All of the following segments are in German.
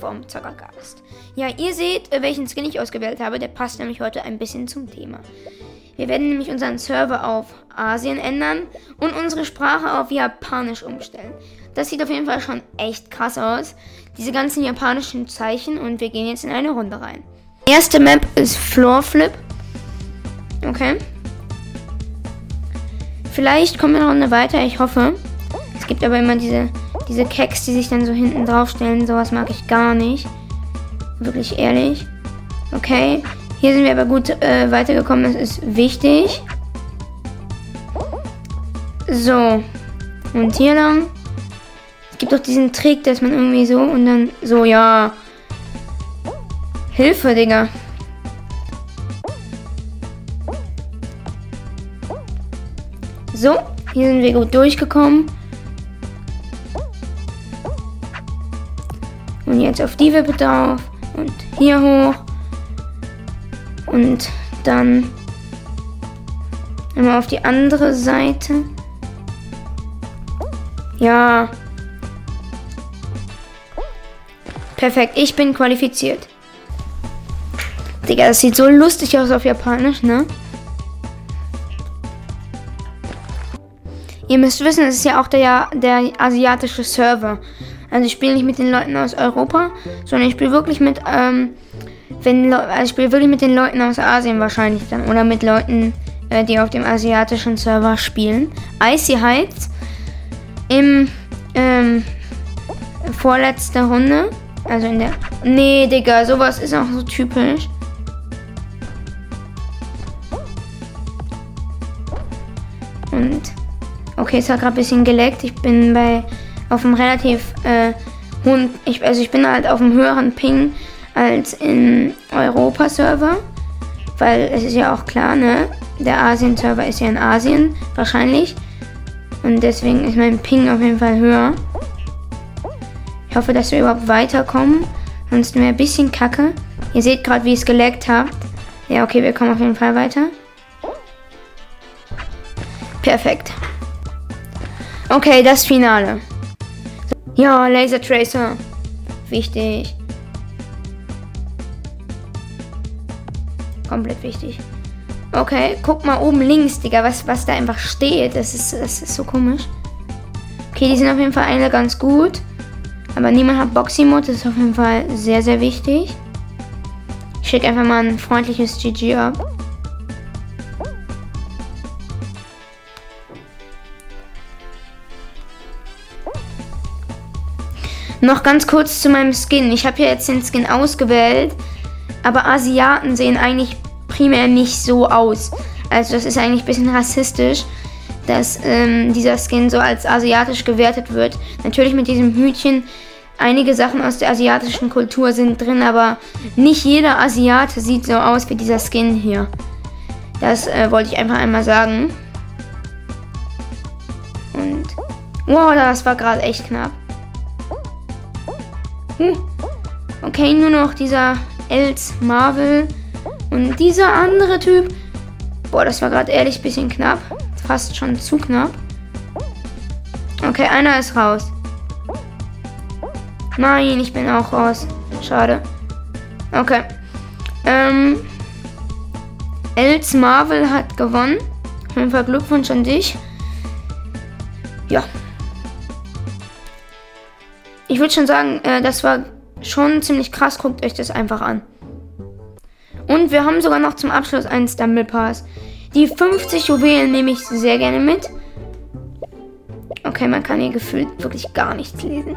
vom Zockercast. Ja, ihr seht, äh, welchen Skin ich ausgewählt habe. Der passt nämlich heute ein bisschen zum Thema. Wir werden nämlich unseren Server auf Asien ändern und unsere Sprache auf Japanisch umstellen. Das sieht auf jeden Fall schon echt krass aus. Diese ganzen japanischen Zeichen und wir gehen jetzt in eine Runde rein. Erste Map ist Floor Flip. Okay. Vielleicht kommen wir noch eine weiter, ich hoffe. Es gibt aber immer diese, diese Keks, die sich dann so hinten drauf stellen. Sowas mag ich gar nicht. Wirklich ehrlich. Okay. Hier sind wir aber gut äh, weitergekommen. Das ist wichtig. So. Und hier lang. Es gibt doch diesen Trick, dass man irgendwie so und dann so, ja. Hilfe, Digga. So, hier sind wir gut durchgekommen. Und jetzt auf die Wippe drauf. Und hier hoch. Und dann immer auf die andere Seite. Ja. Perfekt, ich bin qualifiziert. Digga, das sieht so lustig aus auf Japanisch, ne? Ihr müsst wissen, es ist ja auch der, der asiatische Server. Also ich spiele nicht mit den Leuten aus Europa, sondern ich spiele wirklich mit, ähm, wenn also ich spiele wirklich mit den Leuten aus Asien wahrscheinlich dann. Oder mit Leuten, äh, die auf dem asiatischen Server spielen. Icy Heights im ähm, vorletzter Runde. Also in der. Nee, Digga, sowas ist auch so typisch. Und Okay, es hat gerade ein bisschen geleckt. Ich bin bei auf einem relativ äh, hohen, ich, also ich bin halt auf einem höheren Ping als in Europa-Server, weil es ist ja auch klar, ne? Der Asien-Server ist ja in Asien wahrscheinlich und deswegen ist mein Ping auf jeden Fall höher. Ich hoffe, dass wir überhaupt weiterkommen, sonst wäre ein bisschen kacke. Ihr seht gerade, wie es geleckt hat. Ja, okay, wir kommen auf jeden Fall weiter. Perfekt. Okay, das Finale. Ja, Laser Tracer. Wichtig. Komplett wichtig. Okay, guck mal oben links, Digga, was, was da einfach steht. Das ist, das ist so komisch. Okay, die sind auf jeden Fall alle ganz gut. Aber niemand hat Boxy-Mode. Das ist auf jeden Fall sehr, sehr wichtig. Ich schicke einfach mal ein freundliches GG ab. Noch ganz kurz zu meinem Skin. Ich habe hier jetzt den Skin ausgewählt, aber Asiaten sehen eigentlich primär nicht so aus. Also das ist eigentlich ein bisschen rassistisch, dass ähm, dieser Skin so als asiatisch gewertet wird. Natürlich mit diesem Hütchen. Einige Sachen aus der asiatischen Kultur sind drin, aber nicht jeder Asiate sieht so aus wie dieser Skin hier. Das äh, wollte ich einfach einmal sagen. Und wow, das war gerade echt knapp. Hm. Okay, nur noch dieser Els Marvel und dieser andere Typ. Boah, das war gerade ehrlich ein bisschen knapp. Fast schon zu knapp. Okay, einer ist raus. Nein, ich bin auch raus. Schade. Okay. Ähm. Els Marvel hat gewonnen. Auf jeden Fall Glückwunsch an dich. Ja, ich würde schon sagen, äh, das war schon ziemlich krass. Guckt euch das einfach an. Und wir haben sogar noch zum Abschluss einen Stumble Pass. Die 50 Juwelen nehme ich sehr gerne mit. Okay, man kann hier gefühlt wirklich gar nichts lesen.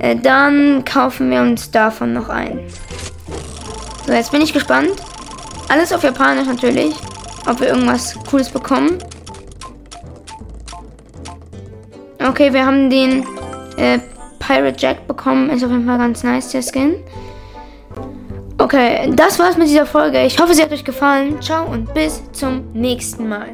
Äh, dann kaufen wir uns davon noch ein. So, jetzt bin ich gespannt. Alles auf Japanisch natürlich. Ob wir irgendwas Cooles bekommen. Okay, wir haben den äh, Pirate Jack bekommen. Ist auf jeden Fall ganz nice, der Skin. Okay, das war's mit dieser Folge. Ich hoffe, sie hat euch gefallen. Ciao und bis zum nächsten Mal.